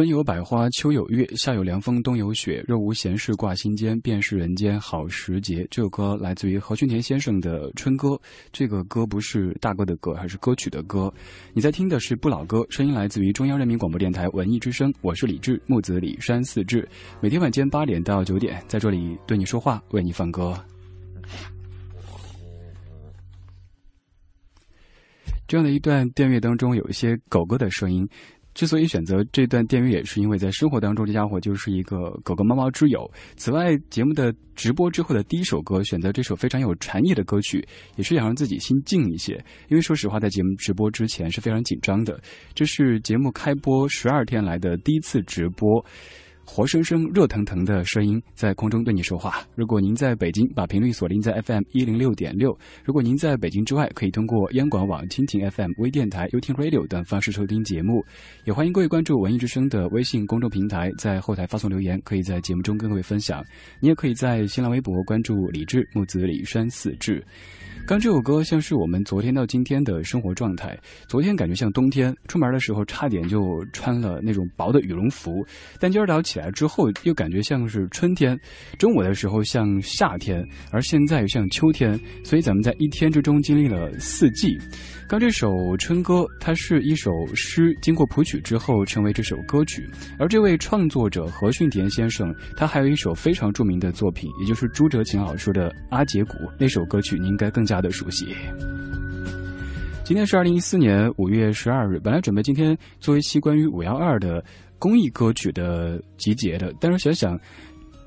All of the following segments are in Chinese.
春有百花，秋有月，夏有凉风，冬有雪。若无闲事挂心间，便是人间好时节。这首歌来自于何俊田先生的《春歌》。这个歌不是大哥的歌，还是歌曲的歌。你在听的是不老歌，声音来自于中央人民广播电台文艺之声。我是李志，木子李山四志。每天晚间八点到九点，在这里对你说话，为你放歌。这样的一段电乐当中，有一些狗狗的声音。之所以选择这段电乐，也是因为在生活当中，这家伙就是一个狗狗、猫猫之友。此外，节目的直播之后的第一首歌，选择这首非常有禅意的歌曲，也是想让自己心静一些。因为说实话，在节目直播之前是非常紧张的。这是节目开播十二天来的第一次直播。活生生、热腾腾的声音在空中对你说话。如果您在北京，把频率锁定在 FM 一零六点六；如果您在北京之外，可以通过央广网、蜻蜓 FM、微电台、优听 Radio 等方式收听节目。也欢迎各位关注文艺之声的微信公众平台，在后台发送留言，可以在节目中跟各位分享。你也可以在新浪微博关注李志木子李山四志。刚这首歌像是我们昨天到今天的生活状态。昨天感觉像冬天，出门的时候差点就穿了那种薄的羽绒服，但今儿早起来之后又感觉像是春天，中午的时候像夏天，而现在又像秋天。所以咱们在一天之中经历了四季。刚这首《春歌》，它是一首诗，经过谱曲之后成为这首歌曲。而这位创作者何训田先生，他还有一首非常著名的作品，也就是朱哲琴老师的《阿姐鼓》那首歌曲，你应该更加的熟悉。今天是二零一四年五月十二日，本来准备今天做一期关于五幺二的公益歌曲的集结的，但是想想。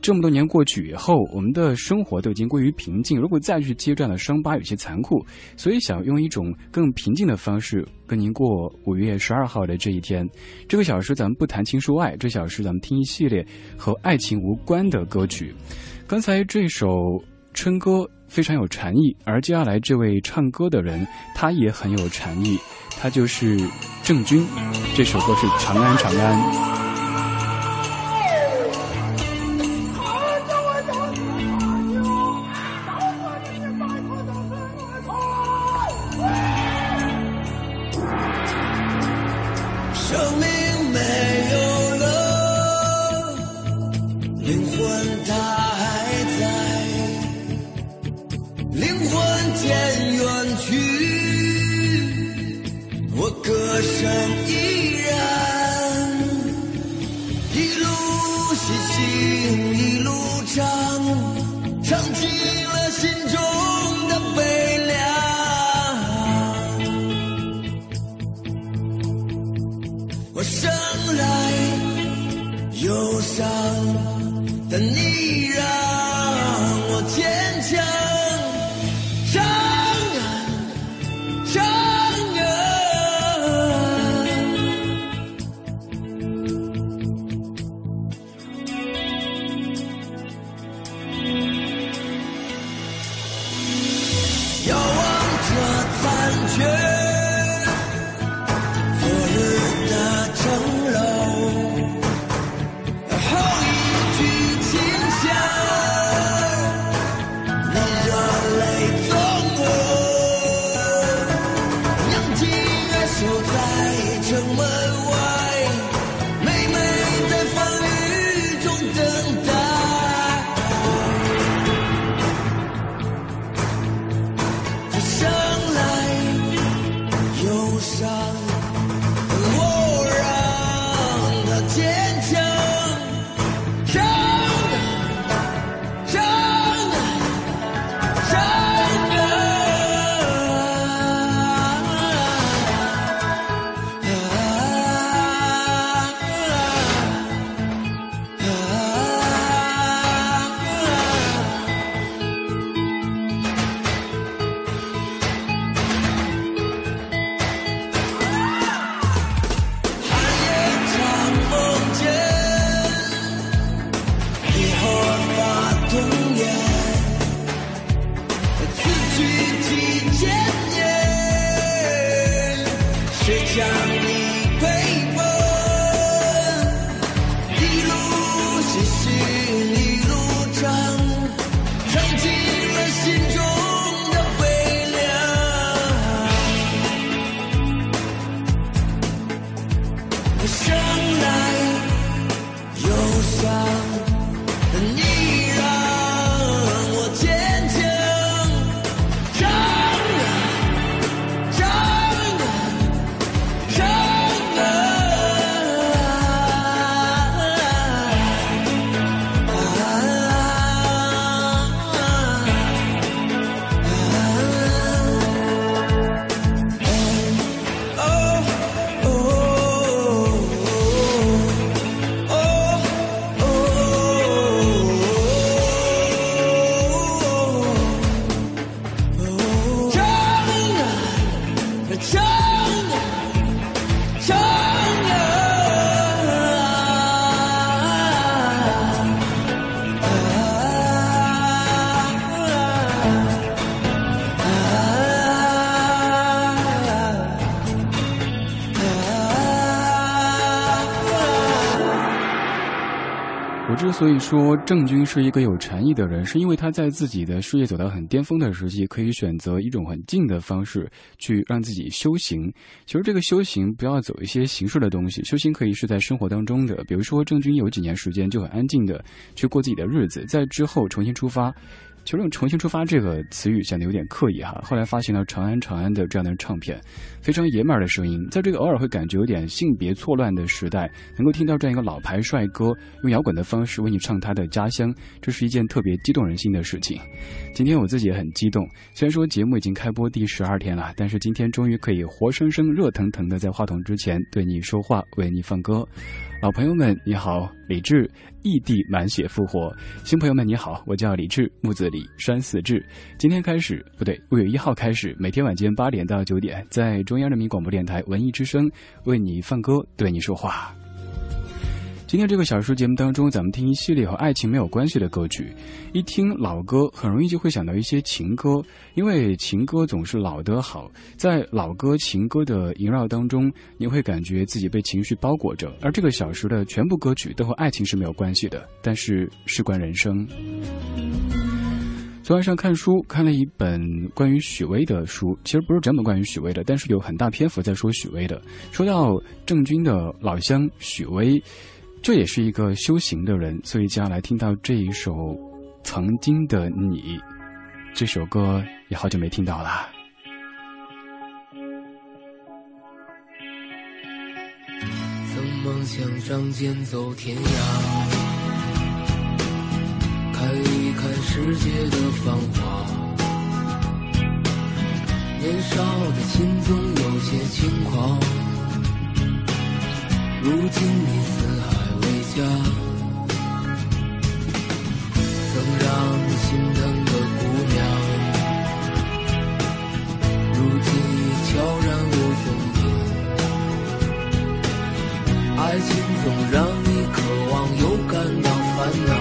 这么多年过去以后，我们的生活都已经归于平静。如果再去接这样的伤疤，有些残酷。所以想用一种更平静的方式跟您过五月十二号的这一天。这个小时咱们不谈情说爱，这小时咱们听一系列和爱情无关的歌曲。刚才这首春歌非常有禅意，而接下来这位唱歌的人他也很有禅意，他就是郑钧。这首歌是《长安长安》。我在城门外所以说郑钧是一个有禅意的人，是因为他在自己的事业走到很巅峰的时期，可以选择一种很静的方式去让自己修行。其实这个修行不要走一些形式的东西，修行可以是在生活当中的。比如说郑钧有几年时间就很安静的去过自己的日子，在之后重新出发。其实“重新出发”这个词语显得有点刻意哈。后来发行了《长安长安》的这样的唱片，非常爷们儿的声音，在这个偶尔会感觉有点性别错乱的时代，能够听到这样一个老牌帅哥用摇滚的方式为你唱他的家乡，这是一件特别激动人心的事情。今天我自己也很激动，虽然说节目已经开播第十二天了，但是今天终于可以活生生、热腾腾的在话筒之前对你说话，为你放歌。老朋友们，你好，李志，异地满血复活。新朋友们，你好，我叫李志，木子李，山寺志。今天开始，不对，五月一号开始，每天晚间八点到九点，在中央人民广播电台文艺之声为你放歌，对你说话。今天这个小说节目当中，咱们听一系列和爱情没有关系的歌曲。一听老歌，很容易就会想到一些情歌，因为情歌总是老的好。在老歌、情歌的萦绕当中，你会感觉自己被情绪包裹着。而这个小说的全部歌曲都和爱情是没有关系的，但是事关人生。昨晚上看书，看了一本关于许巍的书，其实不是整本关于许巍的，但是有很大篇幅在说许巍的。说到郑钧的老乡许巍。这也是一个修行的人，所以接下来听到这一首《曾经的你》，这首歌也好久没听到了。曾梦想仗剑走天涯，看一看世界的繁华。年少的心总有些轻狂，如今你。家，曾让你心疼的姑娘，如今已悄然无踪影。爱情总让你渴望，又感到烦恼，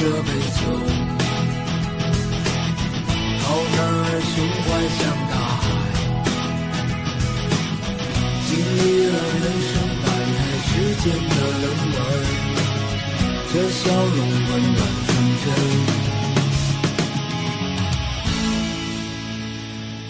这杯酒，好男儿胸怀像大海，经历了人生百态世间的冷暖，这笑容温暖纯真。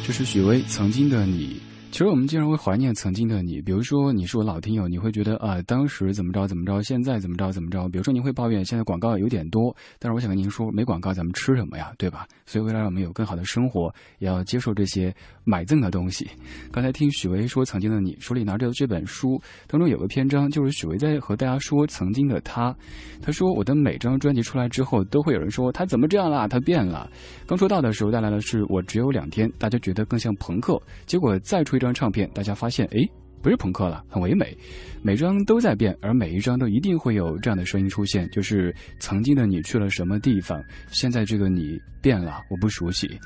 这是许巍曾经的你。其实我们经常会怀念曾经的你，比如说你是我老听友，你会觉得啊，当时怎么着怎么着，现在怎么着怎么着。比如说您会抱怨现在广告有点多，但是我想跟您说，没广告咱们吃什么呀，对吧？所以为了让我们有更好的生活，也要接受这些买赠的东西。刚才听许巍说曾经的你，手里拿着这本书当中有个篇章，就是许巍在和大家说曾经的他。他说我的每张专辑出来之后，都会有人说他怎么这样啦，他变了。刚出道的时候带来的是我只有两天，大家觉得更像朋克，结果再出一。张唱片，大家发现，哎，不是朋克了，很唯美。每张都在变，而每一张都一定会有这样的声音出现，就是曾经的你去了什么地方，现在这个你变了，我不熟悉。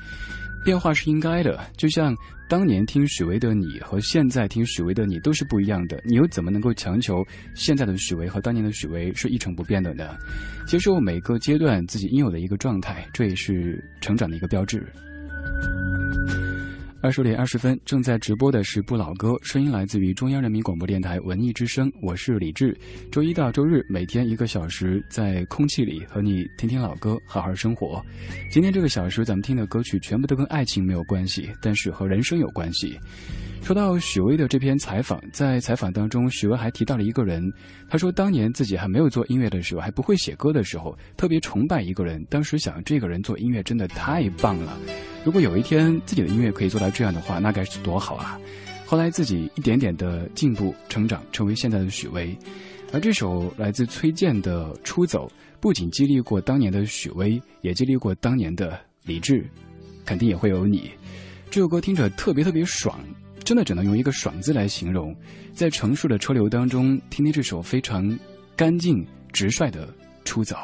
变化是应该的，就像当年听许巍的你和现在听许巍的你都是不一样的，你又怎么能够强求现在的许巍和当年的许巍是一成不变的呢？接受每个阶段自己应有的一个状态，这也是成长的一个标志。二十点二十分，正在直播的是不老歌，声音来自于中央人民广播电台文艺之声，我是李志。周一到周日每天一个小时，在空气里和你听听老歌，好好生活。今天这个小时，咱们听的歌曲全部都跟爱情没有关系，但是和人生有关系。说到许巍的这篇采访，在采访当中，许巍还提到了一个人。他说，当年自己还没有做音乐的时候，还不会写歌的时候，特别崇拜一个人。当时想，这个人做音乐真的太棒了。如果有一天自己的音乐可以做到这样的话，那该是多好啊！后来自己一点点的进步成长，成为现在的许巍。而这首来自崔健的《出走》，不仅激励过当年的许巍，也激励过当年的李志，肯定也会有你。这首歌听着特别特别爽。真的只能用一个“爽”字来形容，在成熟的车流当中，听听这首非常干净直率的《出走》。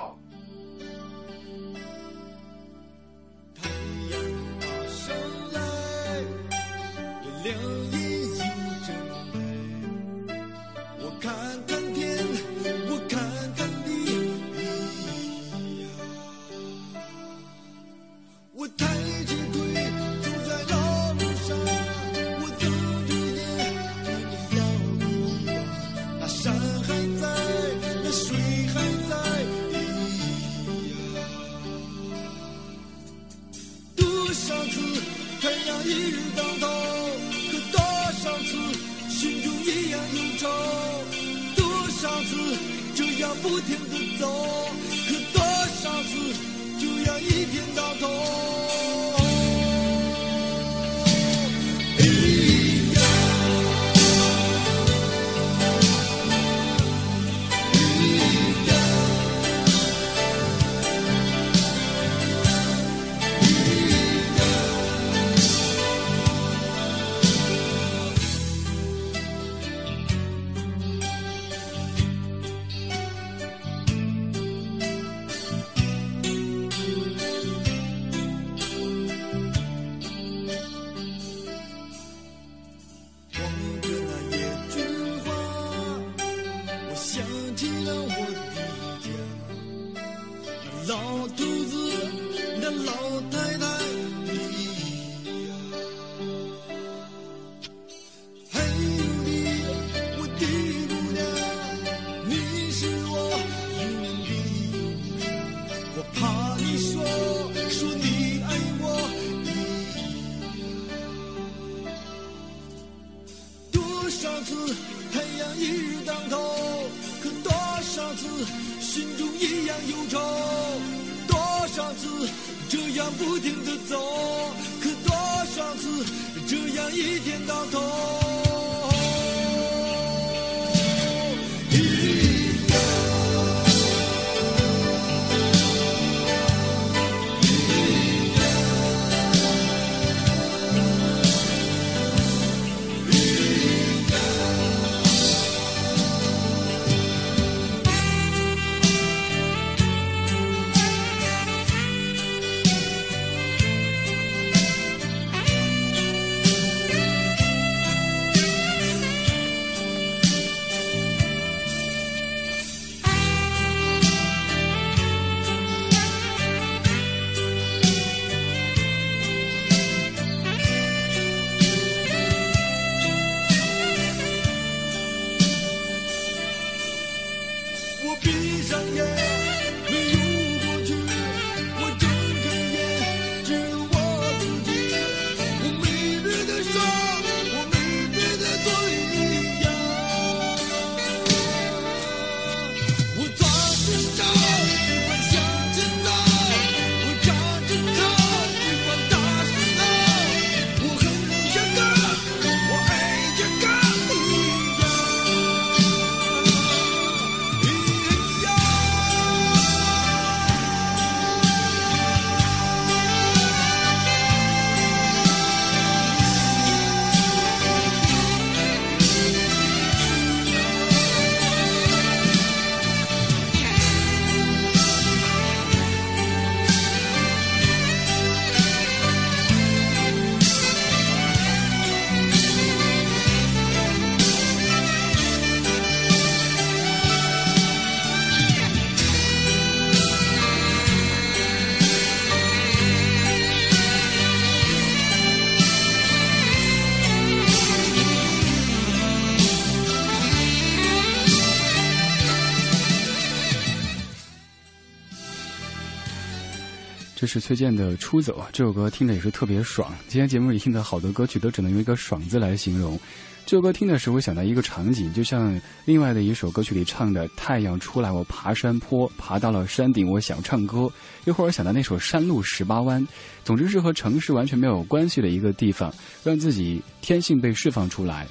这是崔健的《出走》，这首歌听着也是特别爽。今天节目里听的好多歌曲都只能用一个“爽”字来形容。这首歌听的时候，想到一个场景，就像另外的一首歌曲里唱的：“太阳出来，我爬山坡，爬到了山顶，我想唱歌。”一会儿想到那首《山路十八弯》，总之是和城市完全没有关系的一个地方，让自己天性被释放出来。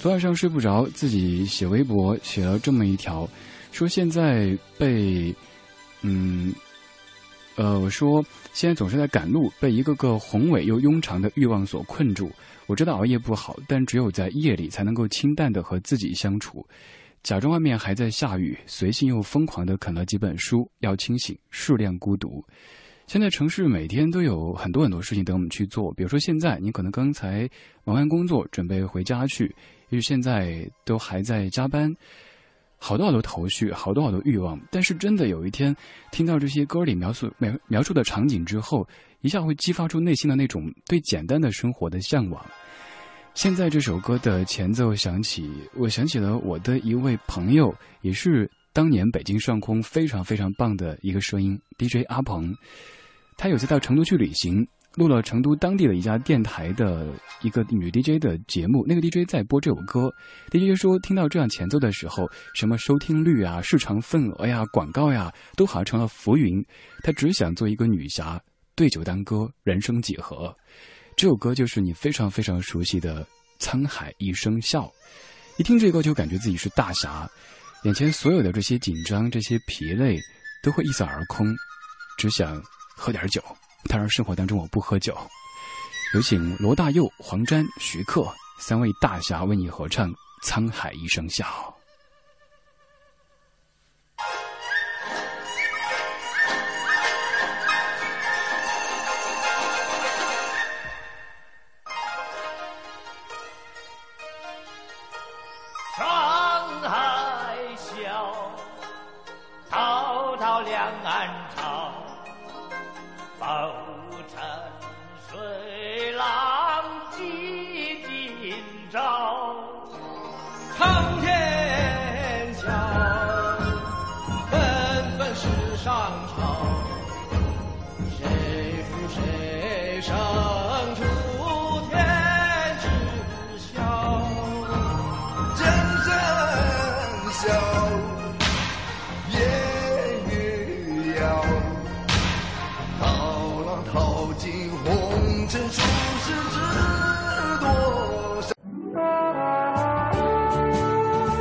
昨晚上睡不着，自己写微博写了这么一条，说现在被，嗯。呃，我说现在总是在赶路，被一个个宏伟又庸长的欲望所困住。我知道熬夜不好，但只有在夜里才能够清淡的和自己相处。假装外面还在下雨，随性又疯狂的啃了几本书。要清醒，适量孤独。现在城市每天都有很多很多事情等我们去做，比如说现在你可能刚才忙完工作，准备回家去，也许现在都还在加班。好多好多头绪，好多好多欲望，但是真的有一天，听到这些歌里描述描描述的场景之后，一下会激发出内心的那种对简单的生活的向往。现在这首歌的前奏响起，我想起了我的一位朋友，也是当年北京上空非常非常棒的一个声音 DJ 阿鹏，他有次到成都去旅行。录了成都当地的一家电台的一个女 DJ 的节目，那个 DJ 在播这首歌。DJ 说，听到这样前奏的时候，什么收听率啊、市场份额呀、广告呀，都好像成了浮云。他只想做一个女侠，对酒当歌，人生几何。这首歌就是你非常非常熟悉的《沧海一声笑》。一听这歌，就感觉自己是大侠，眼前所有的这些紧张、这些疲累，都会一扫而空，只想喝点酒。当然，生活当中我不喝酒。有请罗大佑、黄沾、徐克三位大侠为你合唱《沧海一声笑》。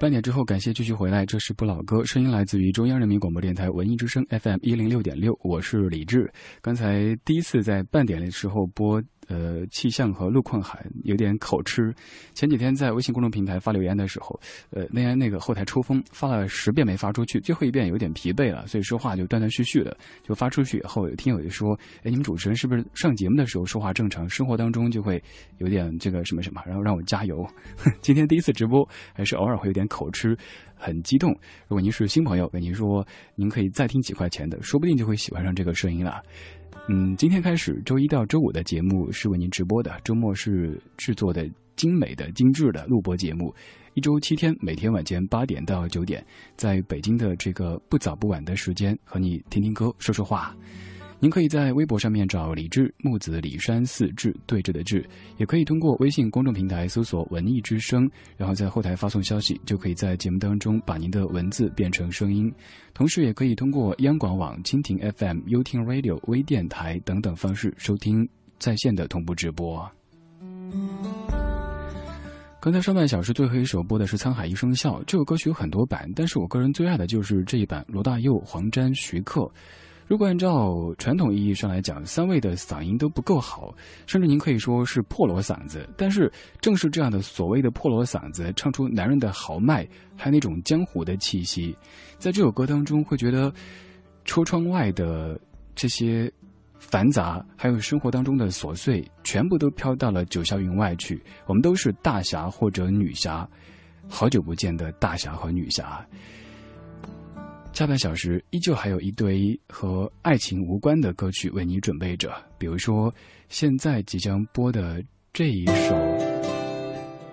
半点之后，感谢继续回来。这是不老歌，声音来自于中央人民广播电台文艺之声 FM 一零六点六，我是李志。刚才第一次在半点的时候播。呃，气象和路况还有点口吃。前几天在微信公众平台发留言的时候，呃，那天那个后台抽风，发了十遍没发出去，最后一遍有点疲惫了，所以说话就断断续续的。就发出去以后，有听友就说：“哎，你们主持人是不是上节目的时候说话正常，生活当中就会有点这个什么什么？”然后让我加油。今天第一次直播，还是偶尔会有点口吃，很激动。如果您是新朋友，跟您说，您可以再听几块钱的，说不定就会喜欢上这个声音了。嗯，今天开始，周一到周五的节目是为您直播的，周末是制作的精美的、精致的录播节目。一周七天，每天晚间八点到九点，在北京的这个不早不晚的时间，和你听听歌，说说话。您可以在微博上面找李志木子李山四志对峙的志，也可以通过微信公众平台搜索“文艺之声”，然后在后台发送消息，就可以在节目当中把您的文字变成声音。同时，也可以通过央广网、蜻蜓 FM、优听 Radio 微电台等等方式收听在线的同步直播。刚才上半小时最后一首播的是《沧海一声笑》，这首歌曲有很多版，但是我个人最爱的就是这一版，罗大佑、黄沾、徐克。如果按照传统意义上来讲，三位的嗓音都不够好，甚至您可以说是破锣嗓子。但是正是这样的所谓的破锣嗓子，唱出男人的豪迈，还有那种江湖的气息，在这首歌当中会觉得，车窗外的这些繁杂，还有生活当中的琐碎，全部都飘到了九霄云外去。我们都是大侠或者女侠。好久不见的大侠和女侠。下半小时依旧还有一堆和爱情无关的歌曲为你准备着，比如说现在即将播的这一首，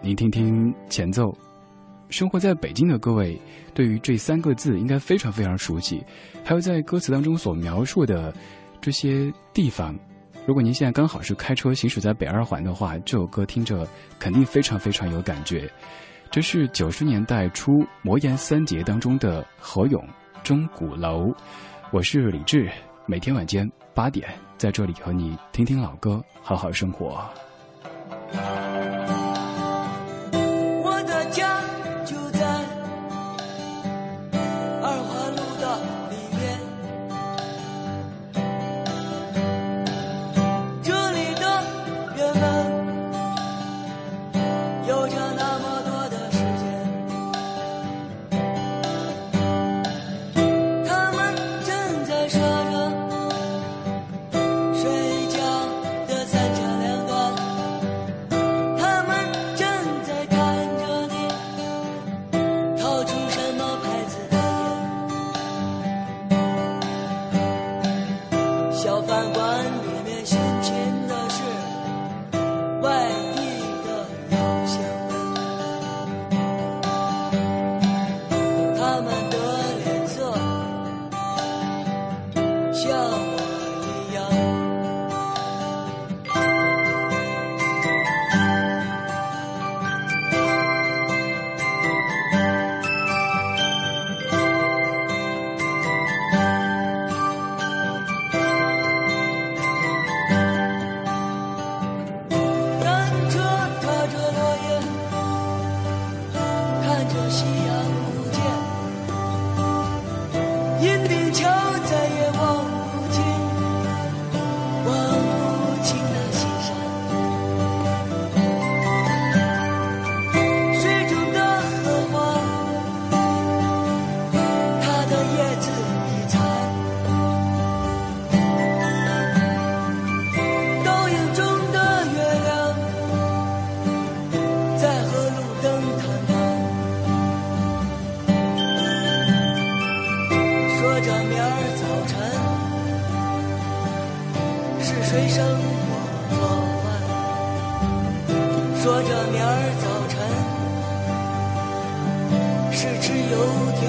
您听听前奏。生活在北京的各位，对于这三个字应该非常非常熟悉，还有在歌词当中所描述的这些地方。如果您现在刚好是开车行驶在北二环的话，这首歌听着肯定非常非常有感觉。这是九十年代初魔岩三杰当中的何勇。钟鼓楼，我是李志，每天晚间八点在这里和你听听老歌，好好生活。说着明儿早晨是谁生我做饭？说着明儿早晨是吃油条。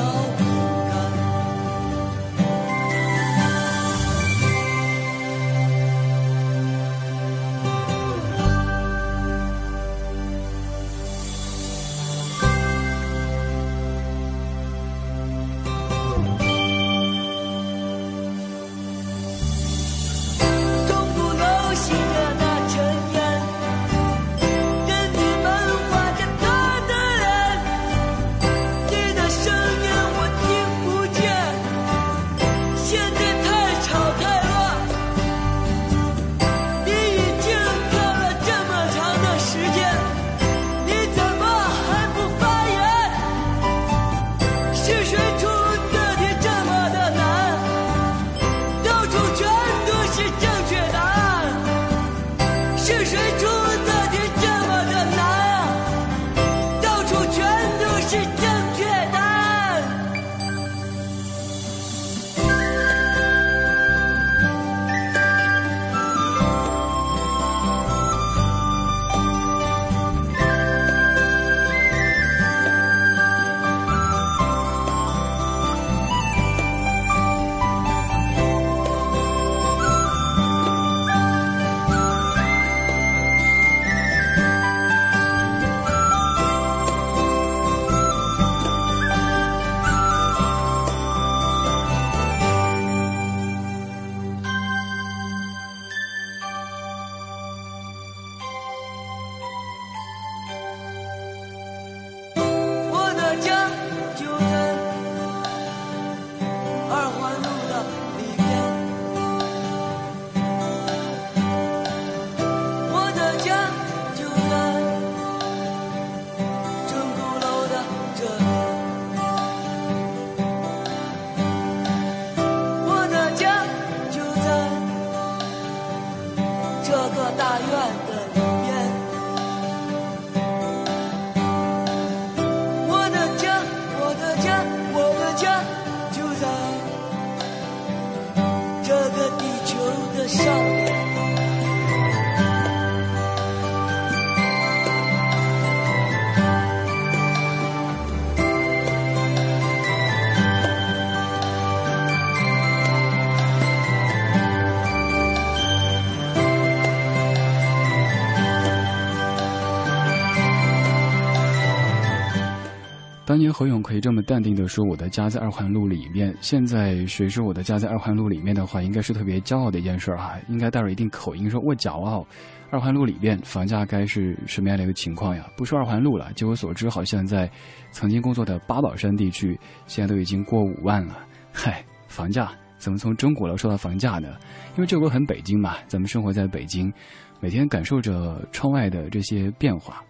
当年何勇可以这么淡定的说：“我的家在二环路里面。”现在谁说我的家在二环路里面的话，应该是特别骄傲的一件事儿哈，应该带着一定口音说：“我骄傲。”二环路里面房价该是什么样的一个情况呀？不说二环路了，据我所知，好像在曾经工作的八宝山地区，现在都已经过五万了。嗨，房价怎么从中国楼说到房价呢？因为这个很北京嘛，咱们生活在北京，每天感受着窗外的这些变化。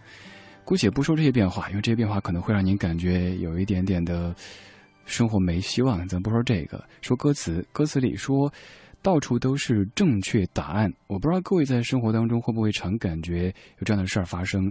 姑且不说这些变化，因为这些变化可能会让您感觉有一点点的生活没希望。咱不说这个，说歌词，歌词里说到处都是正确答案。我不知道各位在生活当中会不会常感觉有这样的事儿发生。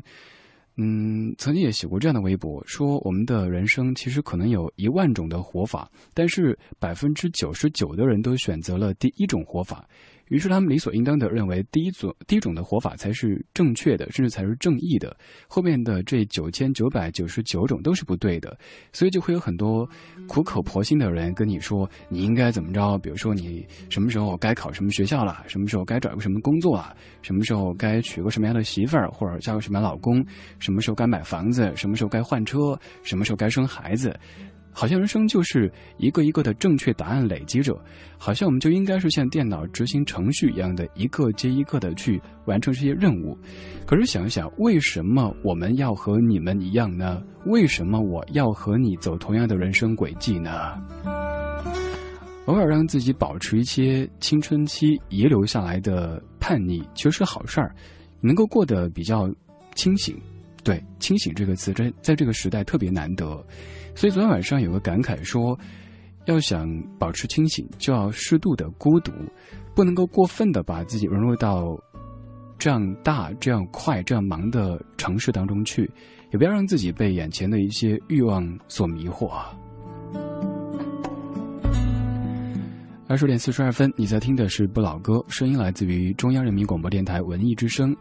嗯，曾经也写过这样的微博，说我们的人生其实可能有一万种的活法，但是百分之九十九的人都选择了第一种活法。于是他们理所应当的认为第一种第一种的活法才是正确的，甚至才是正义的。后面的这九千九百九十九种都是不对的，所以就会有很多苦口婆心的人跟你说你应该怎么着。比如说你什么时候该考什么学校了，什么时候该找个什么工作啊，什么时候该娶个什么样的媳妇儿或者嫁个什么样老公，什么时候该买房子，什么时候该换车，什么时候该生孩子。好像人生就是一个一个的正确答案累积着，好像我们就应该是像电脑执行程序一样的，一个接一个的去完成这些任务。可是想一想，为什么我们要和你们一样呢？为什么我要和你走同样的人生轨迹呢？偶尔让自己保持一些青春期遗留下来的叛逆，其实是好事儿，能够过得比较清醒。对，清醒这个词在在这个时代特别难得。所以昨天晚上有个感慨说，要想保持清醒，就要适度的孤独，不能够过分的把自己融入到这样大、这样快、这样忙的城市当中去，也不要让自己被眼前的一些欲望所迷惑。二十点四十二分，你在听的是不老歌，声音来自于中央人民广播电台文艺之声。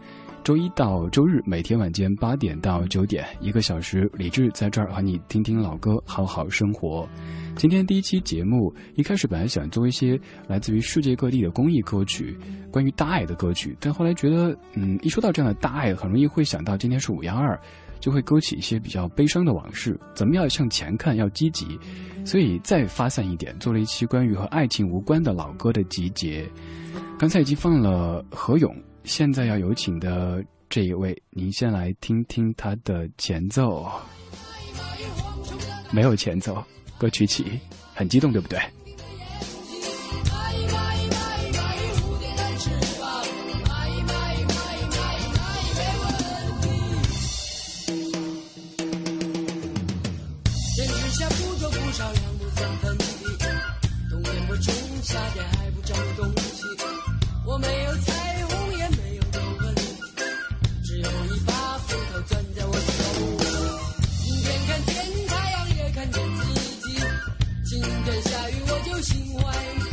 周一到周日每天晚间八点到九点，一个小时，李志在这儿和你听听老歌，好好生活。今天第一期节目一开始本来想做一些来自于世界各地的公益歌曲，关于大爱的歌曲，但后来觉得，嗯，一说到这样的大爱，很容易会想到今天是五幺二，就会勾起一些比较悲伤的往事。咱们要向前看，要积极，所以再发散一点，做了一期关于和爱情无关的老歌的集结。刚才已经放了何勇。现在要有请的这一位，您先来听听他的前奏。没有前奏，歌曲起，很激动，对不对？今天下雨我就心怀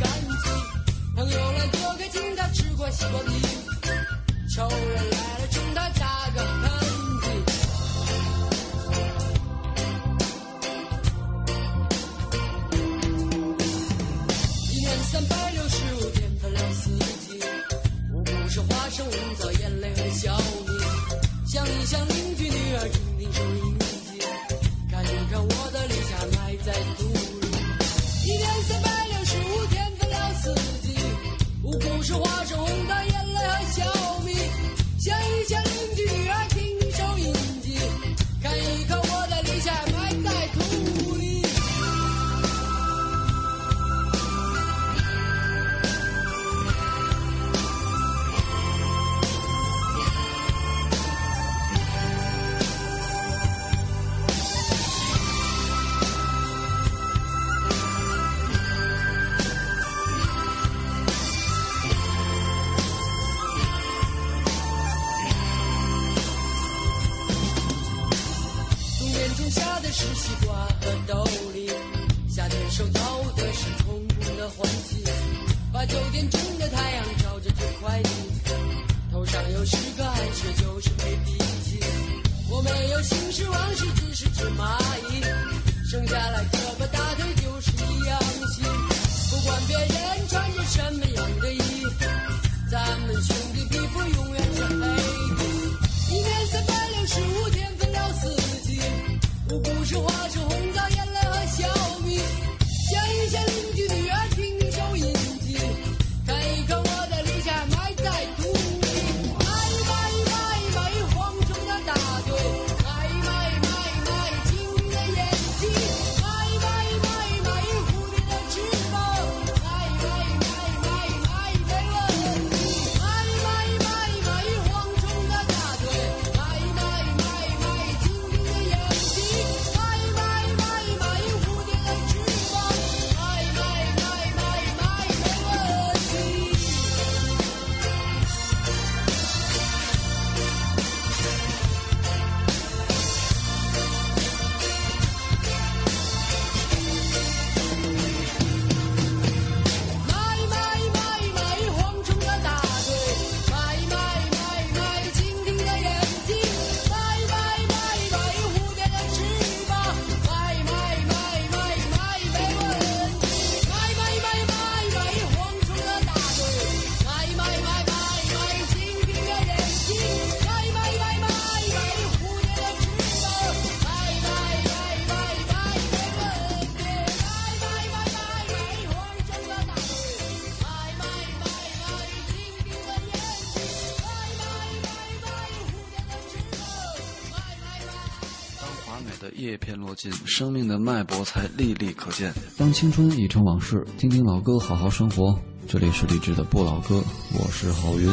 叶片落尽，生命的脉搏才历历可见。当青春已成往事，听听老歌，好好生活。这里是励志的不老歌，我是郝云。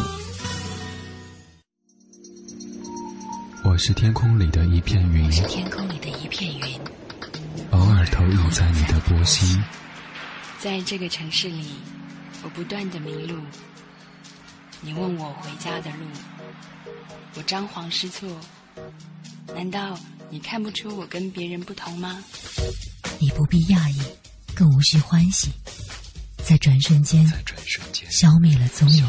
我是天空里的一片云，我是天空里的一片云，偶尔投影在你的波心。在这个城市里，我不断的迷路。你问我回家的路，我张皇失措。难道你看不出我跟别人不同吗？你不必讶异，更无需欢喜，在转瞬间，消灭了踪影。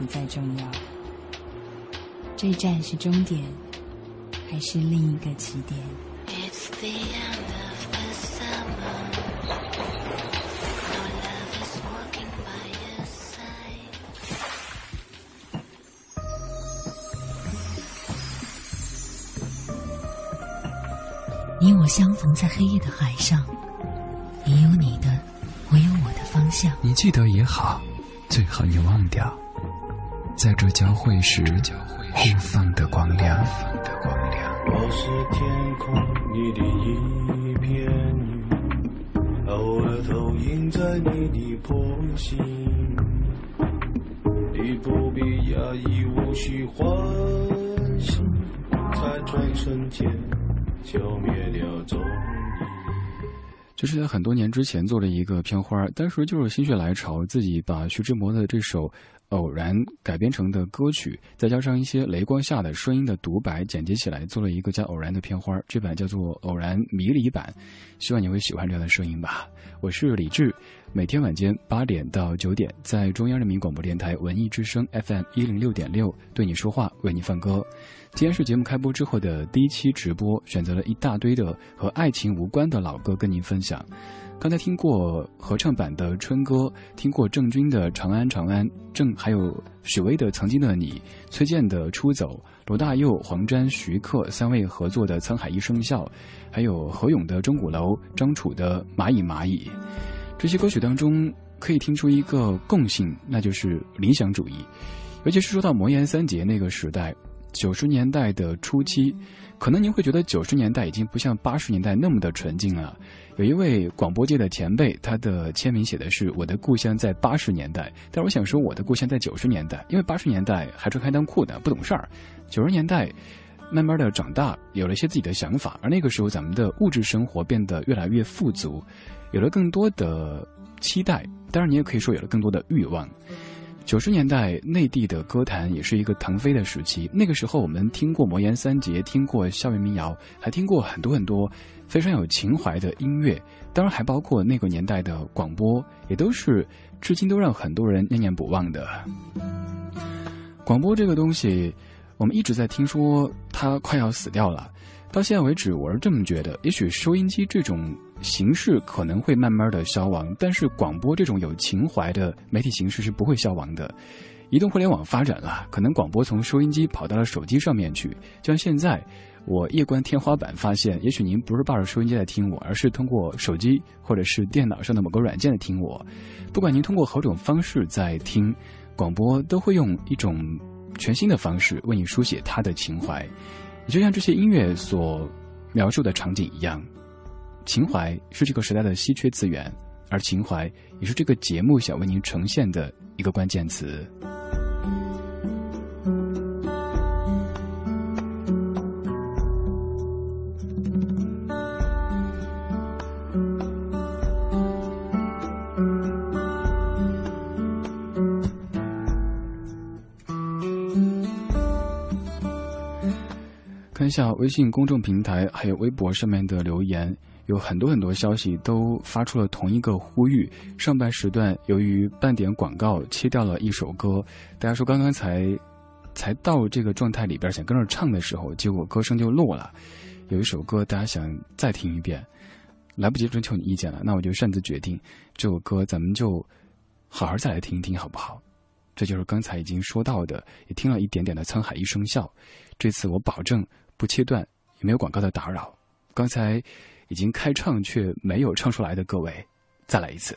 不再重要。这站是终点，还是另一个起点？你我相逢在黑夜的海上。你有你的，我有我的方向。你记得也好，最好你忘掉，在这交汇时互放的光亮。我是天空里的一片云，偶尔投影在你的波心。你不必压抑，无需欢喜，在转瞬间消灭了踪影。就是在很多年之前做了一个片花，当时就是心血来潮，自己把徐志摩的这首《偶然》改编成的歌曲，再加上一些雷光下的声音的独白，剪辑起来做了一个叫《偶然》的片花。这版叫做《偶然迷离版》，希望你会喜欢这样的声音吧。我是李志，每天晚间八点到九点，在中央人民广播电台文艺之声 FM 一零六点六对你说话，为你放歌。今天是节目开播之后的第一期直播，选择了一大堆的和爱情无关的老歌跟您分享。刚才听过合唱版的《春歌》，听过郑钧的《长安长安》，郑还有许巍的《曾经的你》，崔健的《出走》，罗大佑、黄沾、徐克三位合作的《沧海一声笑》，还有何勇的《钟鼓楼》，张楚的《蚂蚁蚂蚁》。这些歌曲当中可以听出一个共性，那就是理想主义，尤其是说到魔岩三杰那个时代。九十年代的初期，可能您会觉得九十年代已经不像八十年代那么的纯净了。有一位广播界的前辈，他的签名写的是“我的故乡在八十年代”，但我想说我的故乡在九十年代，因为八十年代还穿开裆裤的，不懂事儿。九十年代，慢慢的长大，有了一些自己的想法，而那个时候咱们的物质生活变得越来越富足，有了更多的期待，当然你也可以说有了更多的欲望。九十年代内地的歌坛也是一个腾飞的时期。那个时候，我们听过魔岩三杰，听过校园民谣，还听过很多很多非常有情怀的音乐。当然，还包括那个年代的广播，也都是至今都让很多人念念不忘的。广播这个东西，我们一直在听说它快要死掉了。到现在为止，我是这么觉得。也许收音机这种。形式可能会慢慢的消亡，但是广播这种有情怀的媒体形式是不会消亡的。移动互联网发展了，可能广播从收音机跑到了手机上面去。就像现在，我夜观天花板发现，也许您不是抱着收音机在听我，而是通过手机或者是电脑上的某个软件在听我。不管您通过何种方式在听广播，都会用一种全新的方式为你书写他的情怀。就像这些音乐所描述的场景一样。情怀是这个时代的稀缺资源，而情怀也是这个节目想为您呈现的一个关键词。看一下微信公众平台还有微博上面的留言。有很多很多消息都发出了同一个呼吁。上半时段由于半点广告切掉了一首歌，大家说刚刚才才到这个状态里边想跟着唱的时候，结果歌声就落了。有一首歌大家想再听一遍，来不及征求你意见了，那我就擅自决定，这首歌咱们就好好再来听一听，好不好？这就是刚才已经说到的，也听了一点点的《沧海一声笑》，这次我保证不切断，也没有广告的打扰。刚才已经开唱却没有唱出来的各位，再来一次。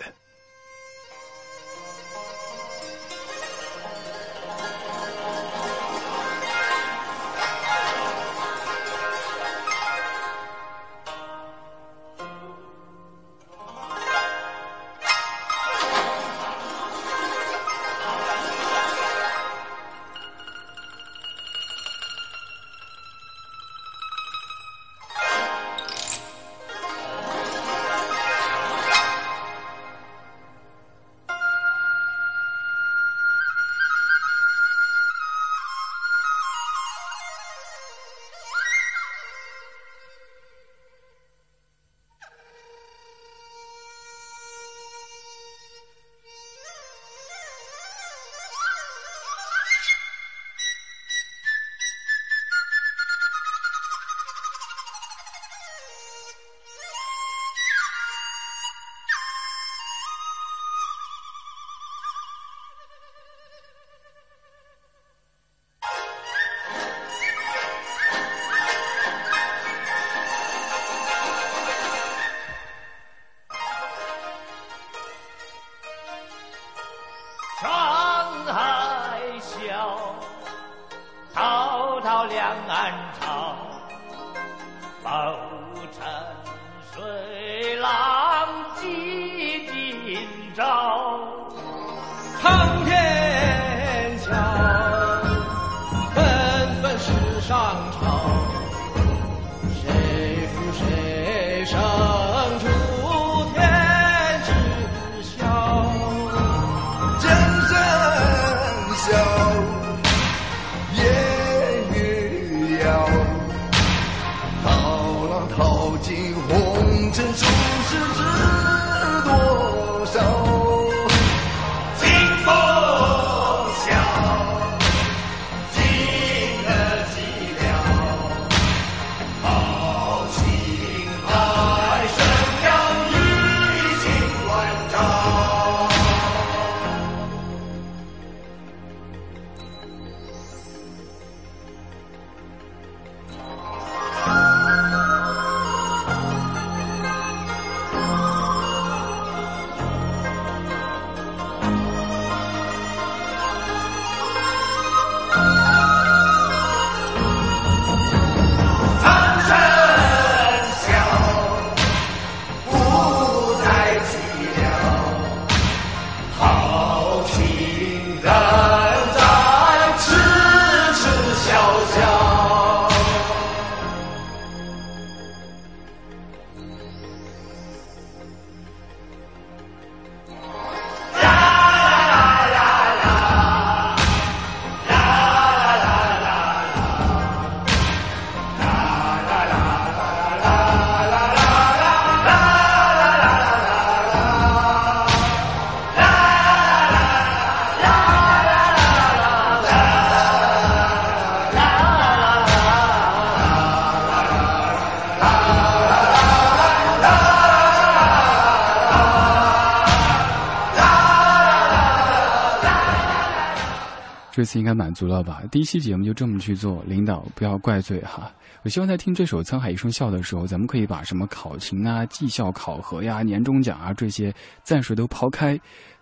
这次应该满足了吧？第一期节目就这么去做，领导不要怪罪哈。我希望在听这首《沧海一声笑》的时候，咱们可以把什么考勤啊、绩效考核呀、年终奖啊这些暂时都抛开，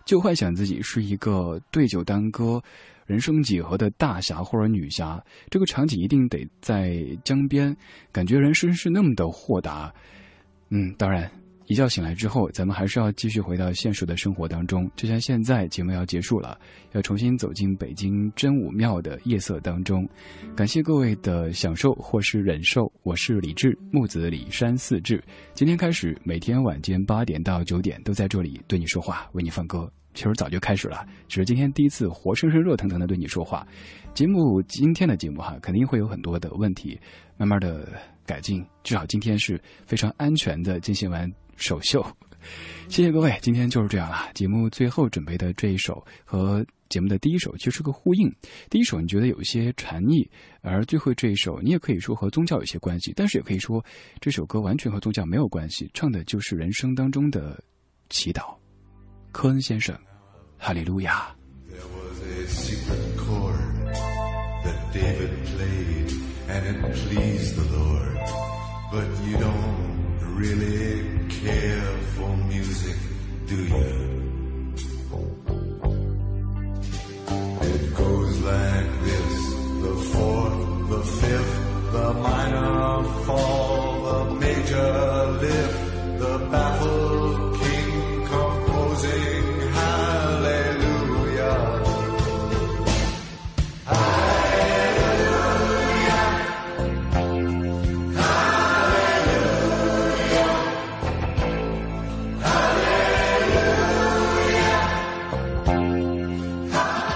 就幻想自己是一个对酒当歌、人生几何的大侠或者女侠。这个场景一定得在江边，感觉人生是那么的豁达。嗯，当然。一觉醒来之后，咱们还是要继续回到现实的生活当中。就像现在节目要结束了，要重新走进北京真武庙的夜色当中。感谢各位的享受或是忍受。我是李志，木子李山四志。今天开始，每天晚间八点到九点都在这里对你说话，为你放歌。其实早就开始了，只是今天第一次活生生、热腾腾的对你说话。节目今天的节目哈，肯定会有很多的问题，慢慢的改进。至少今天是非常安全的进行完。首秀，谢谢各位，今天就是这样了。节目最后准备的这一首和节目的第一首其实是个呼应。第一首你觉得有一些禅意，而最后这一首你也可以说和宗教有些关系，但是也可以说这首歌完全和宗教没有关系，唱的就是人生当中的祈祷。科恩先生，哈利路亚。really care for music, do you? It goes like this, the fourth, the fifth, the minor fall, the major lift, the baffled